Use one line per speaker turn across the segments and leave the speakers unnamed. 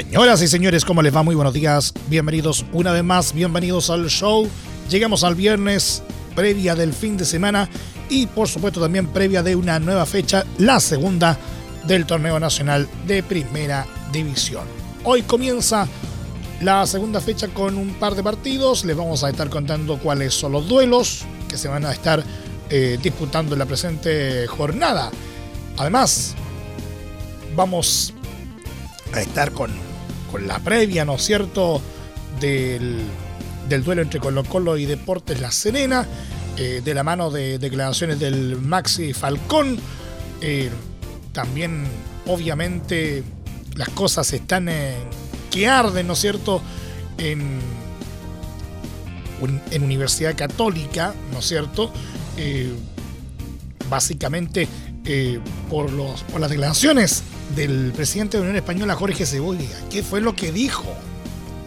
Señoras y señores, ¿cómo les va? Muy buenos días. Bienvenidos una vez más, bienvenidos al show. Llegamos al viernes, previa del fin de semana y por supuesto también previa de una nueva fecha, la segunda del torneo nacional de primera división. Hoy comienza la segunda fecha con un par de partidos. Les vamos a estar contando cuáles son los duelos que se van a estar eh, disputando en la presente jornada. Además, vamos a estar con, con la previa, ¿no es cierto?, del, del duelo entre Colo Colo y Deportes La Serena, eh, de la mano de declaraciones del Maxi Falcón. Eh, también, obviamente, las cosas están en, que arden, ¿no es cierto?, en, en Universidad Católica, ¿no es cierto?, eh, básicamente por, los, por las declaraciones del presidente de la Unión Española, Jorge Cebolla. ¿Qué fue lo que dijo?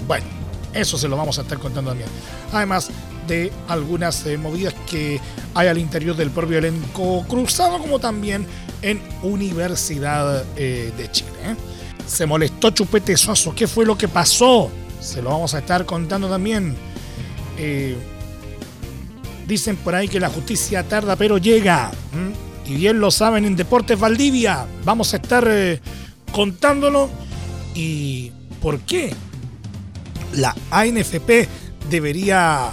Bueno, eso se lo vamos a estar contando también. Además de algunas eh, movidas que hay al interior del propio elenco cruzado, como también en Universidad eh, de Chile. ¿eh? Se molestó Chupete Suazo. ¿Qué fue lo que pasó? Se lo vamos a estar contando también. dicen por ahí que la justicia tarda, pero llega y bien lo saben en Deportes Valdivia. Vamos a estar eh, contándolo y por qué la ANFP debería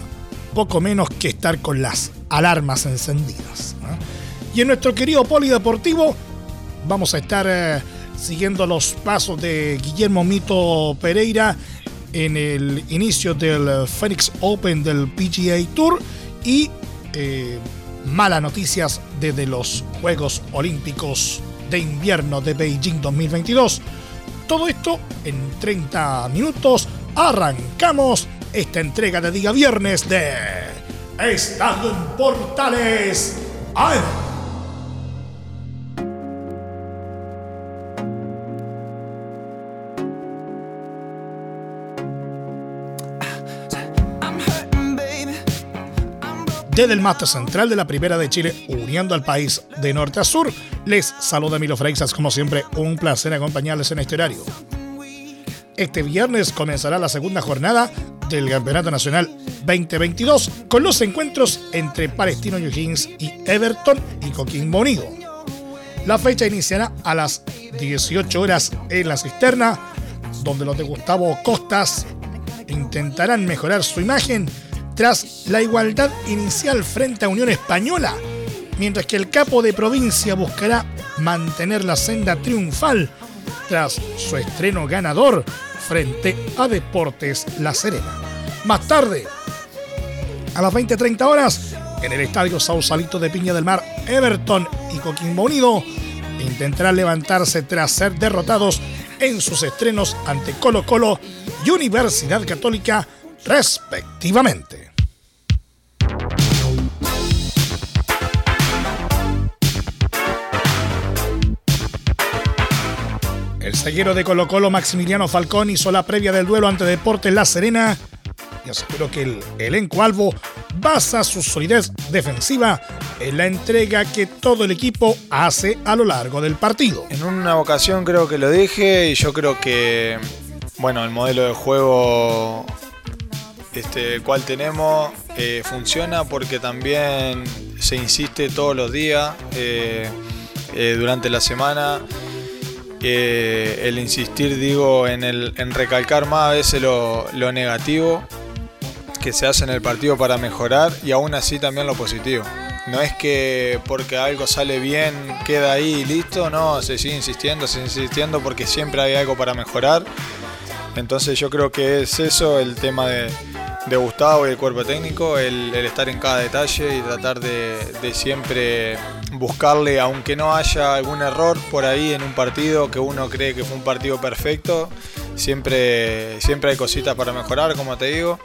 poco menos que estar con las alarmas encendidas. Y en nuestro querido polideportivo vamos a estar eh, siguiendo los pasos de Guillermo Mito Pereira en el inicio del Phoenix Open del PGA Tour y eh, malas noticias desde los Juegos Olímpicos de Invierno de Beijing 2022. Todo esto en 30 minutos. Arrancamos esta entrega de día viernes de Estadio en Portales. Desde el central de la Primera de Chile, uniendo al país de norte a sur, les saluda Milo Freixas, como siempre, un placer acompañarles en este horario. Este viernes comenzará la segunda jornada del Campeonato Nacional 2022 con los encuentros entre Palestino O'Higgins y Everton y Coquimbo Unido. La fecha iniciará a las 18 horas en la cisterna, donde los de Gustavo Costas intentarán mejorar su imagen tras la igualdad inicial frente a Unión Española, mientras que el capo de provincia buscará mantener la senda triunfal tras su estreno ganador frente a Deportes La Serena. Más tarde, a las 20.30 horas, en el estadio Sausalito de Piña del Mar, Everton y Coquimbo Unido intentarán levantarse tras ser derrotados en sus estrenos ante Colo Colo y Universidad Católica respectivamente. El seguero de Colo Colo, Maximiliano Falcón, hizo la previa del duelo ante Deportes La Serena y aseguró que el elenco albo basa su solidez defensiva en la entrega que todo el equipo hace a lo largo del partido.
En una ocasión creo que lo dije y yo creo que, bueno, el modelo de juego este, cual tenemos eh, funciona porque también se insiste todos los días eh, eh, durante la semana. El insistir, digo, en, el, en recalcar más a veces lo, lo negativo que se hace en el partido para mejorar y aún así también lo positivo. No es que porque algo sale bien queda ahí y listo, no, se sigue insistiendo, se sigue insistiendo porque siempre hay algo para mejorar. Entonces yo creo que es eso el tema de, Gustavo y el cuerpo técnico, el, estar en cada detalle y tratar de, siempre buscarle, aunque no haya algún error por ahí en un partido que uno cree que fue un partido perfecto, siempre, siempre hay cositas para mejorar, como te digo.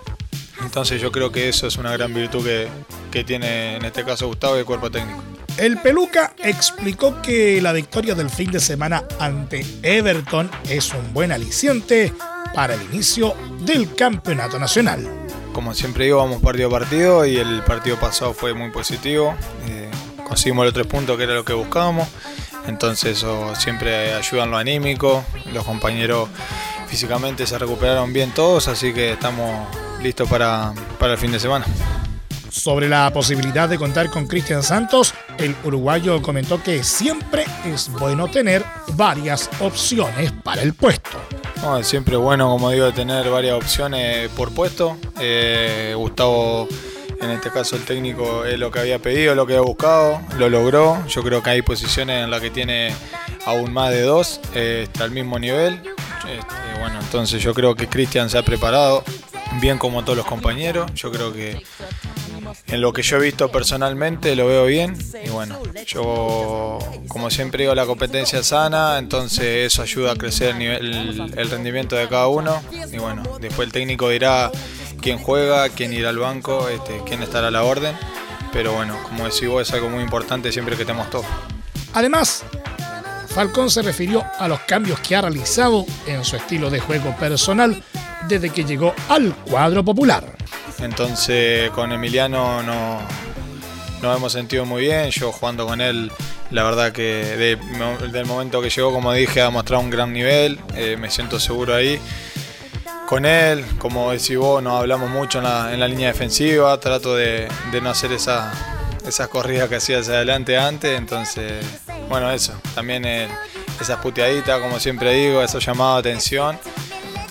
Entonces yo creo que eso es una gran virtud que, que tiene en este caso Gustavo y el cuerpo técnico.
El Peluca explicó que la victoria del fin de semana ante Everton es un buen aliciente para el inicio del campeonato nacional.
Como siempre digo, vamos partido a partido y el partido pasado fue muy positivo. Eh, conseguimos los tres puntos que era lo que buscábamos. Entonces eso siempre ayuda en lo anímico. Los compañeros físicamente se recuperaron bien todos, así que estamos listos para, para el fin de semana.
Sobre la posibilidad de contar con Cristian Santos, el uruguayo comentó que siempre es bueno tener varias opciones para el puesto.
Siempre es bueno, como digo, tener varias opciones por puesto. Eh, Gustavo, en este caso el técnico, es lo que había pedido, lo que había buscado, lo logró. Yo creo que hay posiciones en las que tiene aún más de dos, eh, está al mismo nivel. Este, bueno, entonces yo creo que Cristian se ha preparado bien como todos los compañeros. Yo creo que en lo que yo he visto personalmente lo veo bien y bueno, yo como siempre digo la competencia sana, entonces eso ayuda a crecer el, nivel, el rendimiento de cada uno y bueno, después el técnico dirá quién juega, quién irá al banco, este, quién estará a la orden, pero bueno, como decís vos es algo muy importante siempre que tenemos todo.
Además, Falcón se refirió a los cambios que ha realizado en su estilo de juego personal desde que llegó al cuadro popular.
Entonces con Emiliano no, nos hemos sentido muy bien. Yo jugando con él, la verdad que del momento que llegó, como dije, ha mostrado un gran nivel. Eh, me siento seguro ahí. Con él, como decís vos, nos hablamos mucho en la, línea defensiva. Trato de, no hacer esa, esas corridas que hacía hacia adelante antes. Entonces, bueno, eso. También esas puteaditas, como siempre digo, eso llamado atención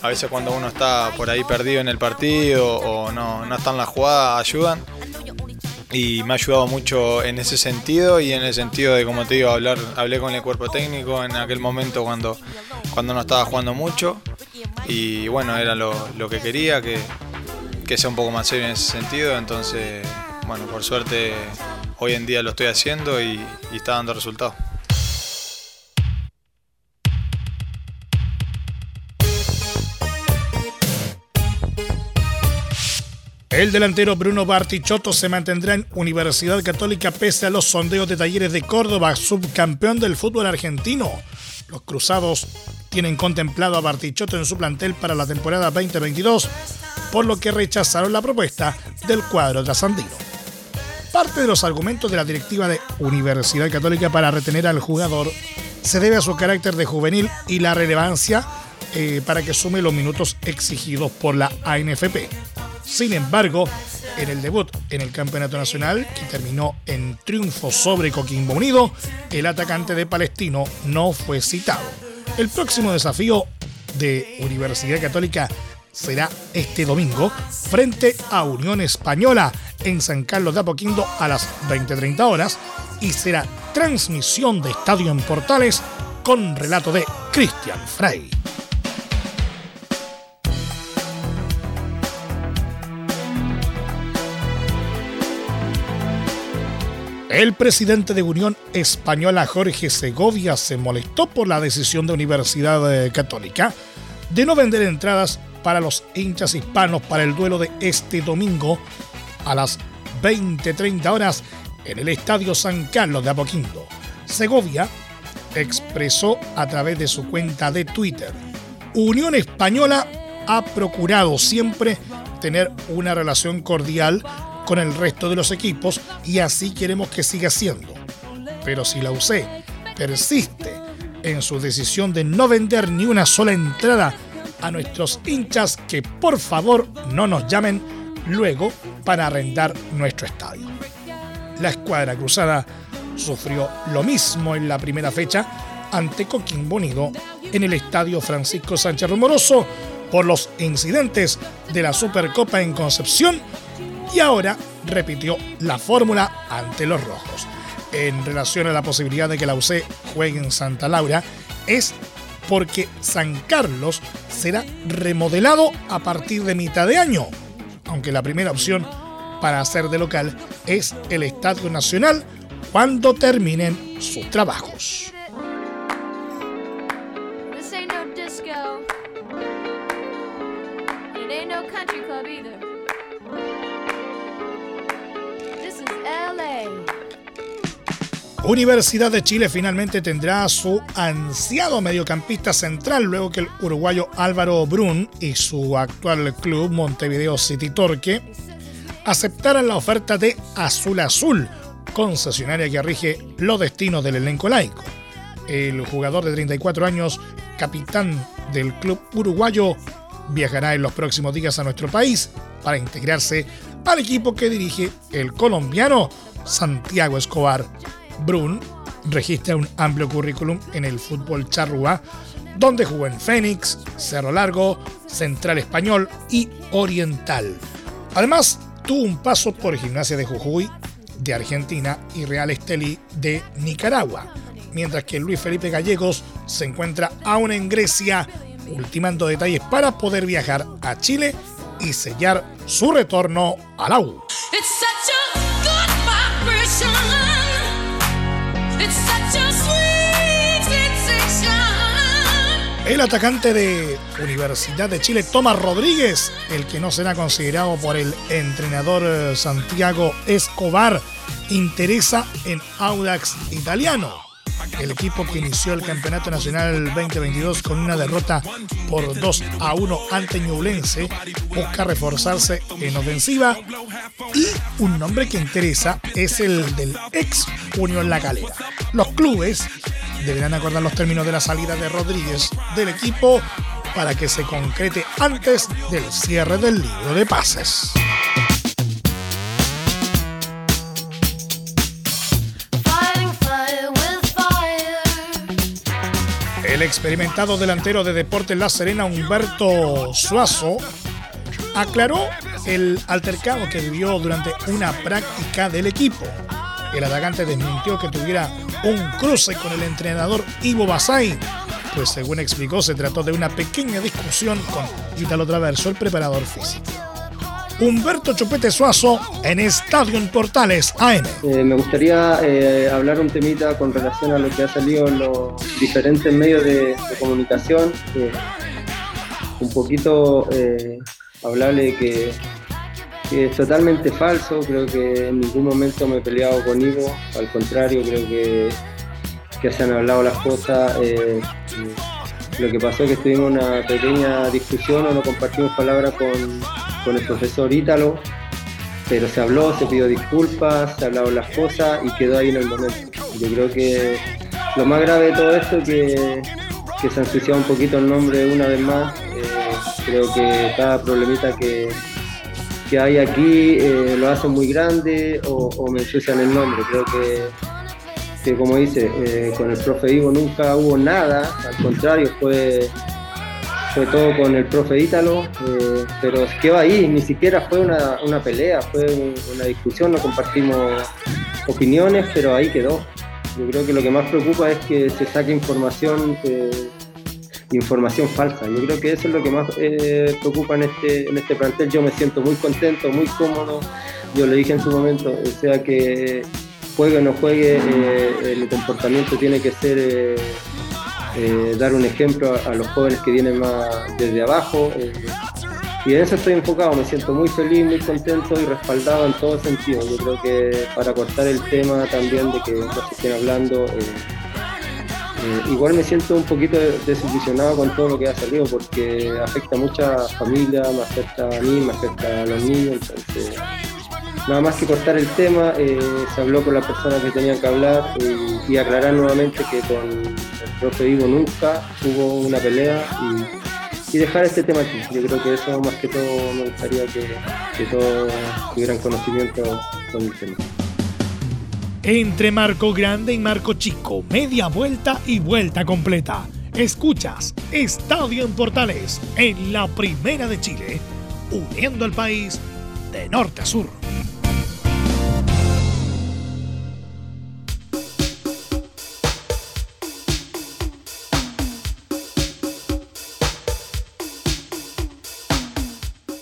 a veces cuando uno está por ahí perdido en el partido o no, no está en la jugada, ayudan. Y me ha ayudado mucho en ese sentido y en el sentido de, como te digo, hablar, hablé con el cuerpo técnico en aquel momento cuando, cuando no estaba jugando mucho. Y bueno, era lo, que quería, que, sea un poco más serio en ese sentido. Entonces, bueno, por suerte hoy en día lo estoy haciendo y, y está dando resultados.
El delantero Bruno Bartichotto se mantendrá en Universidad Católica pese a los sondeos de Talleres de Córdoba, subcampeón del fútbol argentino. Los cruzados tienen contemplado a Bartichotto en su plantel para la temporada 2022, por lo que rechazaron la propuesta del cuadro trasandino. Parte de los argumentos de la directiva de Universidad Católica para retener al jugador se debe a su carácter de juvenil y la relevancia eh, para que sume los minutos exigidos por la ANFP. Sin embargo, en el debut en el Campeonato Nacional, que terminó en triunfo sobre Coquimbo Unido, el atacante de Palestino no fue citado. El próximo desafío de Universidad Católica será este domingo frente a Unión Española en San Carlos de Apoquindo a las 20.30 horas y será transmisión de Estadio en Portales con relato de Cristian Frey. El presidente de Unión Española, Jorge Segovia, se molestó por la decisión de Universidad eh, Católica de no vender entradas para los hinchas hispanos para el duelo de este domingo a las 20.30 horas en el Estadio San Carlos de Apoquindo. Segovia expresó a través de su cuenta de Twitter, Unión Española ha procurado siempre tener una relación cordial con el resto de los equipos y así queremos que siga siendo. Pero si la UC persiste en su decisión de no vender ni una sola entrada a nuestros hinchas, que por favor no nos llamen luego para arrendar nuestro estadio. La escuadra cruzada sufrió lo mismo en la primera fecha ante Coquimbo Unido en el estadio Francisco Sánchez Rumoroso por los incidentes de la Supercopa en Concepción y ahora repitió la fórmula ante los rojos. En relación a la posibilidad de que la UC juegue en Santa Laura, es porque San Carlos será remodelado a partir de mitad de año, aunque la primera opción para hacer de local es el Estadio Nacional cuando terminen sus trabajos. Universidad de Chile finalmente tendrá su ansiado mediocampista central luego que el uruguayo Álvaro Brun y su actual club Montevideo City Torque aceptaran la oferta de Azul Azul, concesionaria que rige los destinos del elenco laico. El jugador de 34 años, capitán del club uruguayo, viajará en los próximos días a nuestro país para integrarse al equipo que dirige el colombiano Santiago Escobar. Brun registra un amplio currículum en el fútbol charrúa, donde jugó en Fénix, Cerro Largo, Central Español y Oriental. Además, tuvo un paso por Gimnasia de Jujuy de Argentina y Real Estelí de Nicaragua, mientras que Luis Felipe Gallegos se encuentra aún en Grecia, ultimando detalles para poder viajar a Chile y sellar su retorno a la. El atacante de Universidad de Chile, Tomás Rodríguez, el que no será considerado por el entrenador eh, Santiago Escobar, interesa en Audax Italiano. El equipo que inició el Campeonato Nacional 2022 con una derrota por 2 a 1 ante Ñublense busca reforzarse en ofensiva y un nombre que interesa es el del ex Unión La Calera. Los clubes deberán acordar los términos de la salida de Rodríguez del equipo para que se concrete antes del cierre del libro de pases. El experimentado delantero de Deportes La Serena, Humberto Suazo, aclaró el altercado que vivió durante una práctica del equipo. El atacante desmintió que tuviera un cruce con el entrenador Ivo Basay, pues según explicó se trató de una pequeña discusión con Italo Traverso, el preparador físico. Humberto Chupete Suazo en Estadio en Portales AM.
Eh, me gustaría eh, hablar un temita con relación a lo que ha salido en los diferentes medios de, comunicación. Eh, un poquito hablarle de que es totalmente falso, creo que en ningún momento me he peleado con Ivo, al contrario, creo que, que se han hablado las cosas. Eh, lo que pasó es que tuvimos una pequeña discusión o no compartimos palabras con, con el profesor Ítalo, pero se habló, se pidió disculpas, se hablaron las cosas y quedó ahí en el momento. Yo creo que lo más grave de todo esto es que, que se ha ensuciado un poquito el nombre una vez más. Eh, creo que cada problemita que, que hay aquí eh, lo hacen muy grande o, me ensucian el nombre. Creo que, que como dice, eh, con el profe Ivo nunca hubo nada, al contrario, fue, fue todo con el profe Ítalo, eh, pero quedó ahí, ni siquiera fue una, una pelea, fue una discusión, no compartimos opiniones, pero ahí quedó. Yo creo que lo que más preocupa es que se saque información información falsa. Yo creo que eso es lo que más eh, preocupa en este, en este plantel. Yo me siento muy contento, muy cómodo. Yo le dije en su momento, o sea que juegue o no juegue, eh, el comportamiento tiene que ser eh, dar un ejemplo a, los jóvenes que vienen más desde abajo. y en eso estoy enfocado, me siento muy feliz, muy contento y respaldado en todo sentido. Yo creo que para cortar el tema también de que no se estén hablando, eh, igual me siento un poquito desilusionado con todo lo que ha salido porque afecta a muchas familias, me afecta a mí, me afecta a los niños, entonces nada más que cortar el tema, eh, se habló con las personas que tenían que hablar y, aclarar nuevamente que con el profe Ivo nunca hubo una pelea y, dejar este tema aquí. Yo creo que eso más que todo me gustaría que, que todos tuvieran conocimiento con el tema
entre Marco Grande y Marco Chico, media vuelta y vuelta completa. Escuchas Estadio en Portales en la Primera de Chile, uniendo al país de norte a sur.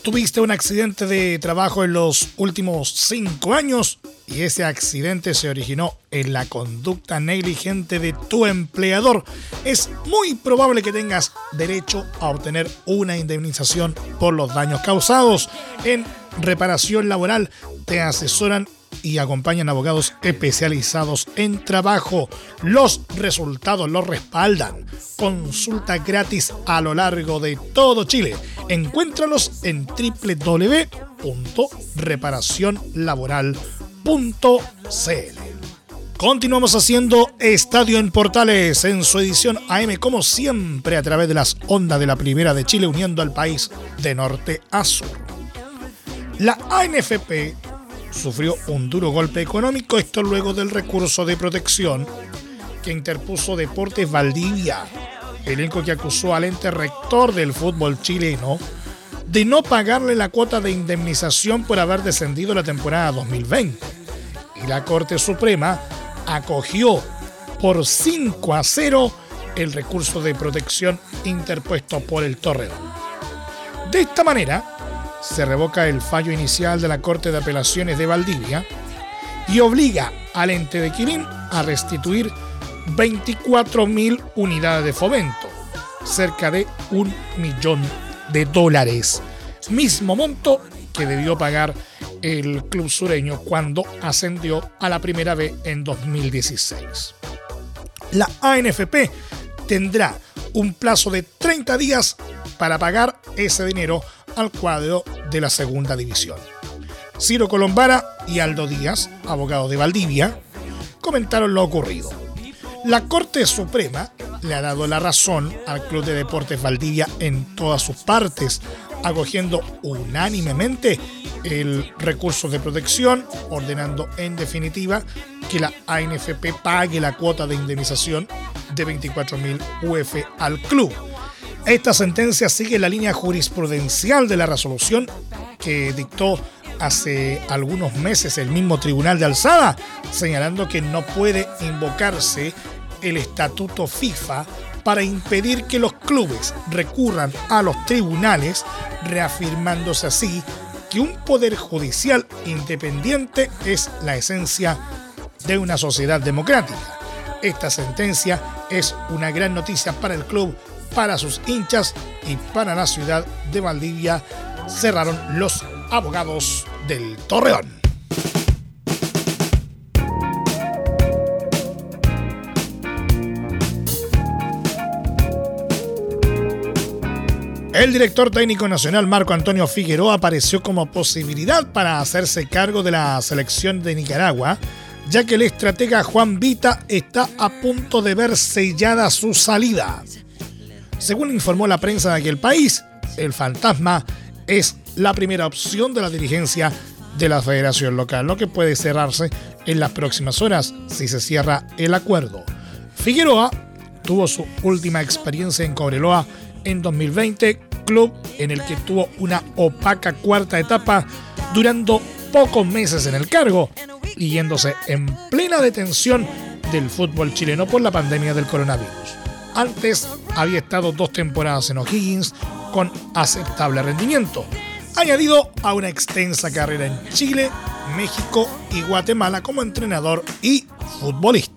tuviste un accidente de trabajo en los últimos cinco años y ese accidente se originó en la conducta negligente de tu empleador, es muy probable que tengas derecho a obtener una indemnización por los daños causados. En reparación laboral te asesoran y acompañan abogados especializados en trabajo. Los resultados los respaldan. Consulta gratis a lo largo de todo Chile. Encuéntralos en www.reparacionlaboral.cl. Continuamos haciendo Estadio en Portales en su edición AM, como siempre, a través de las ondas de la Primera de Chile, uniendo al país de norte a sur. La ANFP sufrió un duro golpe económico, esto luego del recurso de protección que interpuso Deportes Valdivia, elenco que acusó al ente rector del fútbol chileno de no pagarle la cuota de indemnización por haber descendido la temporada 2020. Y la Corte Suprema acogió por 5 a 0 el recurso de protección interpuesto por el Torreón. De esta manera, se revoca el fallo inicial de la Corte de Apelaciones de Valdivia y obliga al ente de Quirín a restituir 24.000 unidades de fomento, cerca de un millón de dólares, mismo monto que debió pagar el club sureño cuando ascendió a la primera vez en 2016. La ANFP tendrá un plazo de 30 días para pagar ese dinero al cuadro de la segunda división. Ciro Colombara y Aldo Díaz, abogados de Valdivia, comentaron lo ocurrido. La Corte Suprema le ha dado la razón al Club de Deportes Valdivia en todas sus partes, acogiendo unánimemente el recurso de protección, ordenando en definitiva que la ANFP pague la cuota de indemnización de 24.000 UF al club. Esta sentencia sigue la línea jurisprudencial de la resolución que dictó hace algunos meses el mismo Tribunal de Alzada, señalando que no puede invocarse el estatuto FIFA para impedir que los clubes recurran a los tribunales, reafirmándose así que un poder judicial independiente es la esencia de una sociedad democrática. Esta sentencia es una gran noticia para el club para sus hinchas y para la ciudad de Valdivia cerraron los abogados del Torreón. El director técnico nacional Marco Antonio Figueroa apareció como posibilidad para hacerse cargo de la selección de Nicaragua, ya que el estratega Juan Vita está a punto de ver sellada su salida. Según informó la prensa de aquel país, el fantasma es la primera opción de la dirigencia de la federación local, lo que puede cerrarse en las próximas horas si se cierra el acuerdo. Figueroa tuvo su última experiencia en Cobreloa en 2020, club en el que tuvo una opaca cuarta etapa durando pocos meses en el cargo y yéndose en plena detención del fútbol chileno por la pandemia del coronavirus. Antes había estado dos temporadas en O'Higgins con aceptable rendimiento, añadido a una extensa carrera en Chile, México y Guatemala como entrenador y futbolista.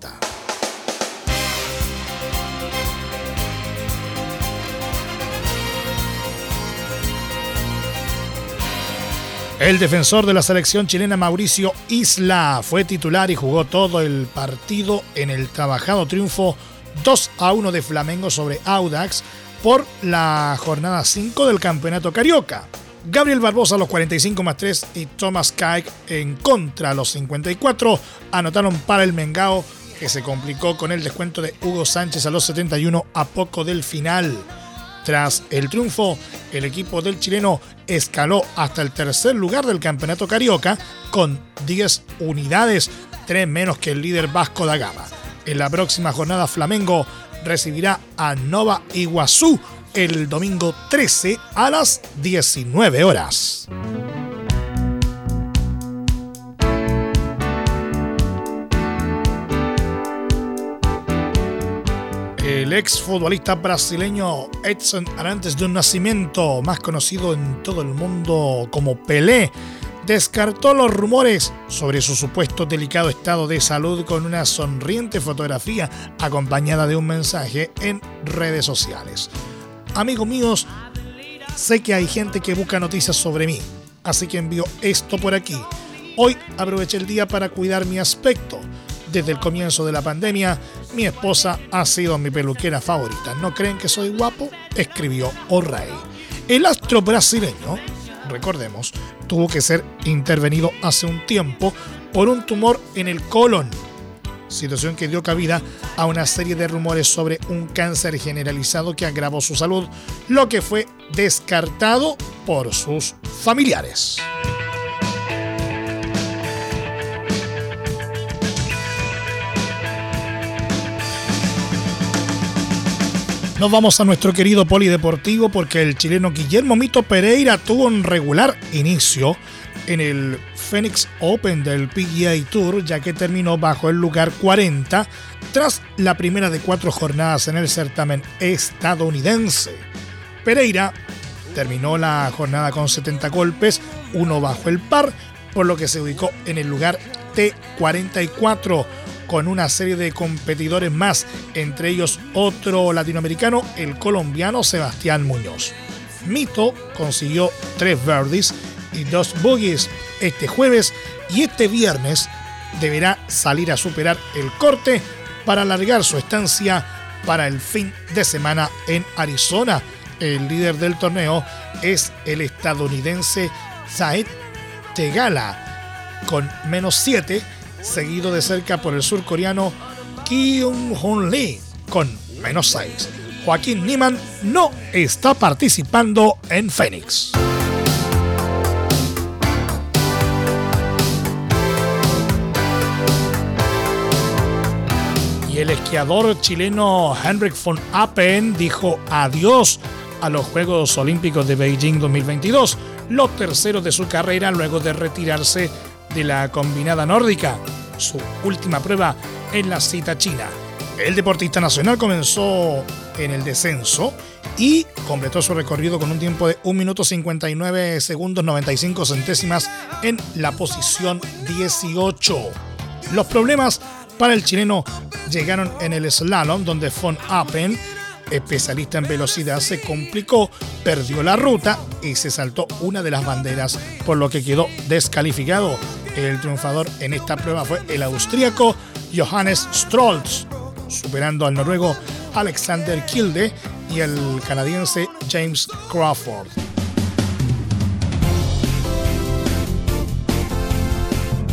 El defensor de la selección chilena Mauricio Isla fue titular y jugó todo el partido en el trabajado triunfo 2 a 1 de Flamengo sobre Audax por la jornada 5 del Campeonato Carioca. Gabriel Barbosa a los 45 más 3 y Thomas Kaik en contra a los 54 anotaron para el Mengao que se complicó con el descuento de Hugo Sánchez a los 71 a poco del final. Tras el triunfo, el equipo del chileno escaló hasta el tercer lugar del campeonato carioca con 10 unidades, 3 menos que el líder vasco da Gama. En la próxima jornada Flamengo recibirá a Nova Iguazú el domingo 13 a las 19 horas. El ex futbolista brasileño Edson Arantes de un nacimiento, más conocido en todo el mundo como Pelé, descartó los rumores sobre su supuesto delicado estado de salud con una sonriente fotografía acompañada de un mensaje en redes sociales. Amigos míos, sé que hay gente que busca noticias sobre mí, así que envío esto por aquí. Hoy aproveché el día para cuidar mi aspecto. Desde el comienzo de la pandemia, mi esposa ha sido mi peluquera favorita. ¿No creen que soy guapo? Escribió O'Reilly. El astro brasileño, recordemos, tuvo que ser intervenido hace un tiempo por un tumor en el colon, situación que dio cabida a una serie de rumores sobre un cáncer generalizado que agravó su salud, lo que fue descartado por sus familiares. Nos vamos a nuestro querido polideportivo porque el chileno Guillermo Mito Pereira tuvo un regular inicio en el Phoenix Open del PGA Tour, ya que terminó bajo el lugar 40 tras la primera de cuatro jornadas en el certamen estadounidense. Pereira terminó la jornada con 70 golpes, uno bajo el par, por lo que se ubicó en el lugar T44 con una serie de competidores más, entre ellos otro latinoamericano, el colombiano Sebastián Muñoz. Mito consiguió tres birdies y dos bogies este jueves y este viernes deberá salir a superar el corte para alargar su estancia para el fin de semana en Arizona. El líder del torneo es el estadounidense Zaid Tegala con menos 7 seguido de cerca por el surcoreano Kyung-Hoon Lee con menos 6. Joaquín Niemann no está participando en Phoenix. Y el esquiador chileno Henrik von Appen dijo adiós a los Juegos Olímpicos de Beijing 2022, los terceros de su carrera luego de retirarse de la combinada nórdica, su última prueba en la cita china. El deportista nacional comenzó en el descenso y completó su recorrido con un tiempo de 1 minuto 59 segundos 95 centésimas en la posición 18. Los problemas para el chileno llegaron en el slalom donde Von Appen, especialista en velocidad, se complicó, perdió la ruta y se saltó una de las banderas, por lo que quedó descalificado. El triunfador en esta prueba fue el austríaco Johannes Strolz, superando al noruego Alexander Kilde y el canadiense James Crawford.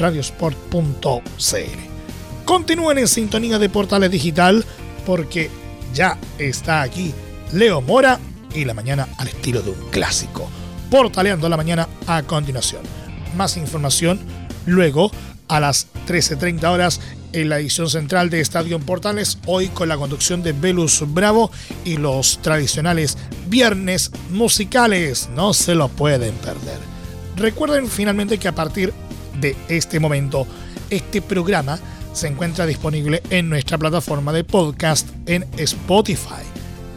radiosport.cl. Continúen en sintonía de Portales Digital porque ya está aquí Leo Mora y la mañana al estilo de un clásico. Portaleando la mañana a continuación. Más información Luego, a las 13.30 horas, en la edición central de Estadio Portales, hoy con la conducción de Velus Bravo y los tradicionales viernes musicales. No se lo pueden perder. Recuerden finalmente que a partir de este momento, este programa se encuentra disponible en nuestra plataforma de podcast en Spotify,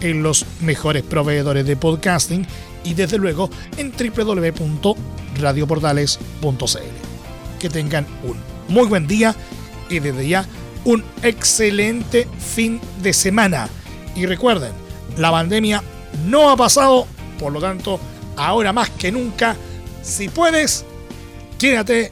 en los mejores proveedores de podcasting y desde luego en www.radioportales.cl que tengan un muy buen día y desde ya un excelente fin de semana. Y recuerden, la pandemia no ha pasado, por lo tanto, ahora más que nunca, si puedes, quédate